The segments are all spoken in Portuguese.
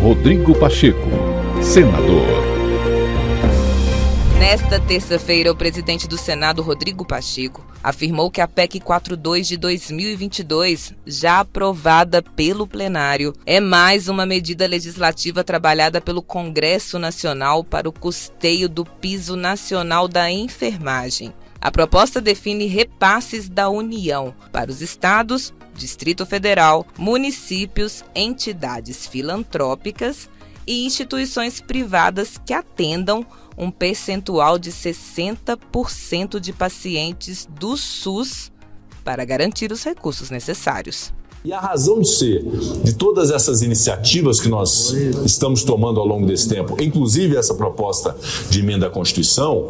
Rodrigo Pacheco, senador. Nesta terça-feira, o presidente do Senado, Rodrigo Pacheco, afirmou que a PEC 42 de 2022, já aprovada pelo plenário, é mais uma medida legislativa trabalhada pelo Congresso Nacional para o custeio do piso nacional da enfermagem. A proposta define repasses da União para os estados, Distrito Federal, municípios, entidades filantrópicas e instituições privadas que atendam um percentual de 60% de pacientes do SUS para garantir os recursos necessários. E a razão de ser de todas essas iniciativas que nós estamos tomando ao longo desse tempo, inclusive essa proposta de emenda à Constituição,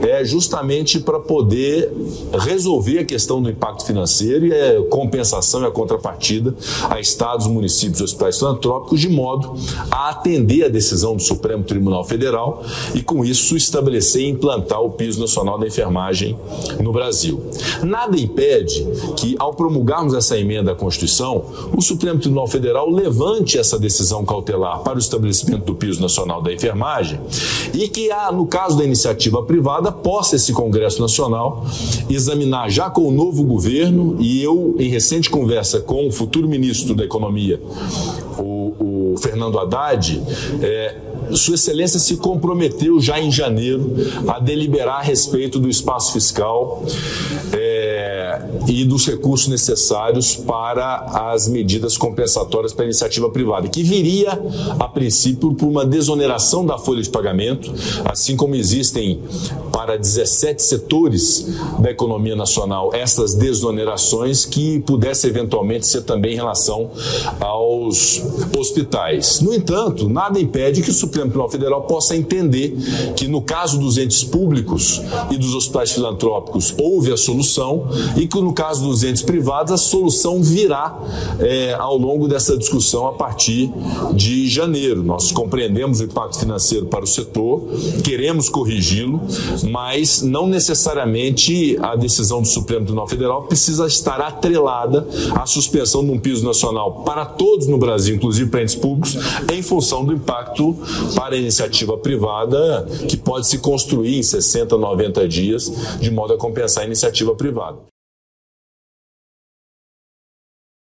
é justamente para poder resolver a questão do impacto financeiro e a compensação e a contrapartida a estados, municípios e hospitais filantrópicos, de modo a atender a decisão do Supremo Tribunal Federal e, com isso, estabelecer e implantar o piso nacional da enfermagem no Brasil. Nada impede que, ao promulgarmos essa emenda à Constituição, Constituição, o Supremo Tribunal Federal levante essa decisão cautelar para o estabelecimento do piso nacional da enfermagem e que, no caso da iniciativa privada, possa esse Congresso Nacional examinar já com o novo governo e eu, em recente conversa com o futuro ministro da Economia, o, o Fernando Haddad, é, sua Excelência se comprometeu já em janeiro a deliberar a respeito do espaço fiscal é, e dos recursos necessários para as medidas compensatórias para a iniciativa privada, que viria, a princípio, por uma desoneração da folha de pagamento, assim como existem para 17 setores da economia nacional essas desonerações que pudesse eventualmente ser também em relação aos hospitais. No entanto, nada impede que o Supremo Tribunal Federal possa entender que no caso dos entes públicos e dos hospitais filantrópicos houve a solução e que no caso dos entes privados a solução virá é, ao longo dessa discussão a partir de janeiro. Nós compreendemos o impacto financeiro para o setor, queremos corrigi-lo, mas não necessariamente a decisão do Supremo Tribunal Federal precisa estar atrelada à suspensão de um piso nacional para todos no Brasil, inclusive para entes públicos, em função do impacto para a iniciativa privada que pode se construir em 60, 90 dias, de modo a compensar a iniciativa privada.